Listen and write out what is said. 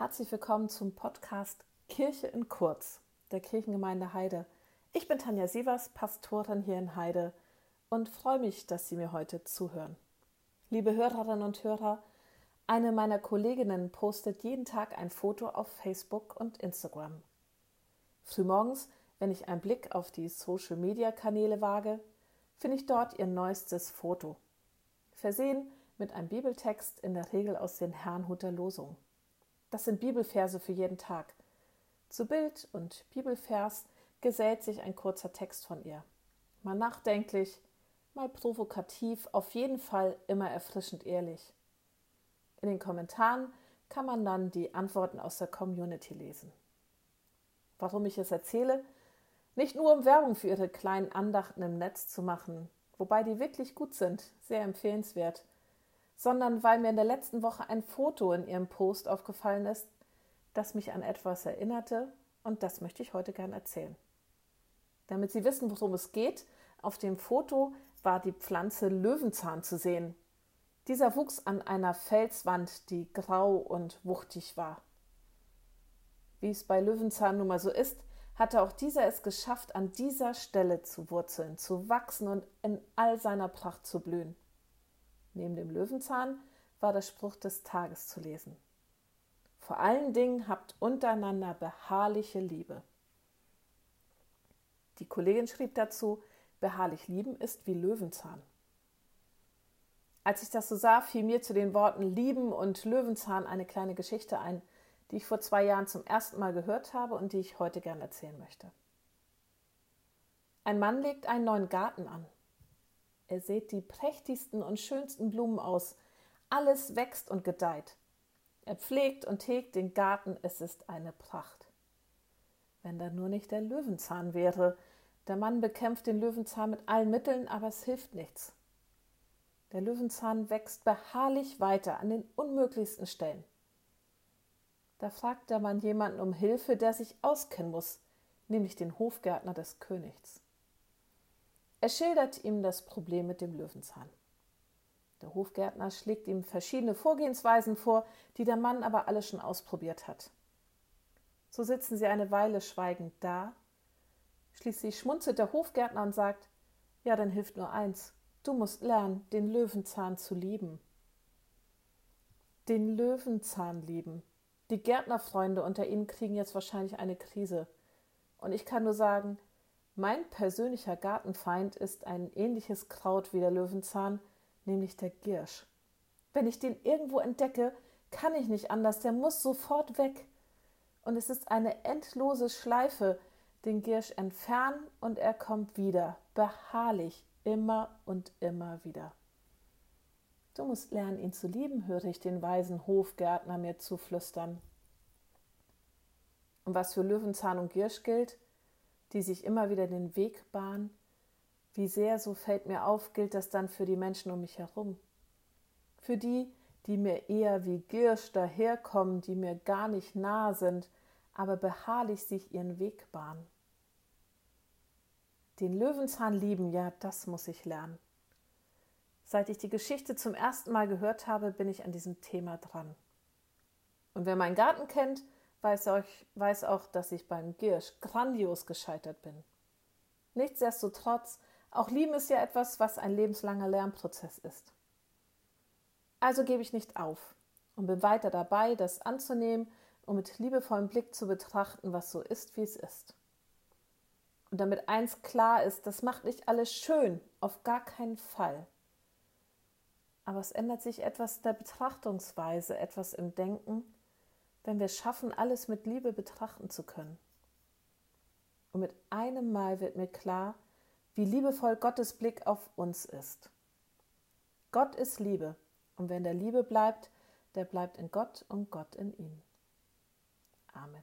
Herzlich willkommen zum Podcast Kirche in Kurz der Kirchengemeinde Heide. Ich bin Tanja Sievers, Pastorin hier in Heide und freue mich, dass Sie mir heute zuhören. Liebe Hörerinnen und Hörer, eine meiner Kolleginnen postet jeden Tag ein Foto auf Facebook und Instagram. Frühmorgens, wenn ich einen Blick auf die Social-Media-Kanäle wage, finde ich dort ihr neuestes Foto. Versehen mit einem Bibeltext, in der Regel aus den Herrnhuter Losungen. Das sind Bibelverse für jeden Tag. Zu Bild und Bibelvers gesellt sich ein kurzer Text von ihr. Mal nachdenklich, mal provokativ, auf jeden Fall immer erfrischend ehrlich. In den Kommentaren kann man dann die Antworten aus der Community lesen. Warum ich es erzähle? Nicht nur um Werbung für ihre kleinen Andachten im Netz zu machen, wobei die wirklich gut sind, sehr empfehlenswert, sondern weil mir in der letzten Woche ein Foto in ihrem Post aufgefallen ist, das mich an etwas erinnerte und das möchte ich heute gern erzählen. Damit Sie wissen, worum es geht, auf dem Foto war die Pflanze Löwenzahn zu sehen. Dieser wuchs an einer Felswand, die grau und wuchtig war. Wie es bei Löwenzahn nun mal so ist, hatte auch dieser es geschafft, an dieser Stelle zu wurzeln, zu wachsen und in all seiner Pracht zu blühen. Neben dem Löwenzahn war der Spruch des Tages zu lesen. Vor allen Dingen habt untereinander beharrliche Liebe. Die Kollegin schrieb dazu, beharrlich lieben ist wie Löwenzahn. Als ich das so sah, fiel mir zu den Worten Lieben und Löwenzahn eine kleine Geschichte ein, die ich vor zwei Jahren zum ersten Mal gehört habe und die ich heute gern erzählen möchte. Ein Mann legt einen neuen Garten an. Er sät die prächtigsten und schönsten Blumen aus. Alles wächst und gedeiht. Er pflegt und hegt den Garten, es ist eine Pracht. Wenn da nur nicht der Löwenzahn wäre. Der Mann bekämpft den Löwenzahn mit allen Mitteln, aber es hilft nichts. Der Löwenzahn wächst beharrlich weiter an den unmöglichsten Stellen. Da fragt der Mann jemanden um Hilfe, der sich auskennen muss, nämlich den Hofgärtner des Königs. Er schildert ihm das Problem mit dem Löwenzahn. Der Hofgärtner schlägt ihm verschiedene Vorgehensweisen vor, die der Mann aber alle schon ausprobiert hat. So sitzen sie eine Weile schweigend da. Schließlich schmunzelt der Hofgärtner und sagt: Ja, dann hilft nur eins. Du musst lernen, den Löwenzahn zu lieben. Den Löwenzahn lieben. Die Gärtnerfreunde unter Ihnen kriegen jetzt wahrscheinlich eine Krise. Und ich kann nur sagen, mein persönlicher Gartenfeind ist ein ähnliches Kraut wie der Löwenzahn, nämlich der Giersch. Wenn ich den irgendwo entdecke, kann ich nicht anders, der muss sofort weg. Und es ist eine endlose Schleife, den Giersch entfernen und er kommt wieder, beharrlich, immer und immer wieder. Du musst lernen, ihn zu lieben, höre ich den weisen Hofgärtner mir zuflüstern. Und was für Löwenzahn und Giersch gilt, die sich immer wieder den Weg bahnen? Wie sehr, so fällt mir auf, gilt das dann für die Menschen um mich herum? Für die, die mir eher wie Girsch daherkommen, die mir gar nicht nah sind, aber beharrlich sich ihren Weg bahnen. Den Löwenzahn lieben, ja, das muss ich lernen. Seit ich die Geschichte zum ersten Mal gehört habe, bin ich an diesem Thema dran. Und wer meinen Garten kennt, weiß auch, weiß auch, dass ich beim Giersch grandios gescheitert bin. Nichtsdestotrotz, auch Lieben ist ja etwas, was ein lebenslanger Lernprozess ist. Also gebe ich nicht auf und bin weiter dabei, das anzunehmen und mit liebevollem Blick zu betrachten, was so ist, wie es ist. Und damit eins klar ist, das macht nicht alles schön, auf gar keinen Fall. Aber es ändert sich etwas der Betrachtungsweise, etwas im Denken, wenn wir schaffen, alles mit Liebe betrachten zu können. Und mit einem Mal wird mir klar, wie liebevoll Gottes Blick auf uns ist. Gott ist Liebe, und wenn der Liebe bleibt, der bleibt in Gott und Gott in ihm. Amen.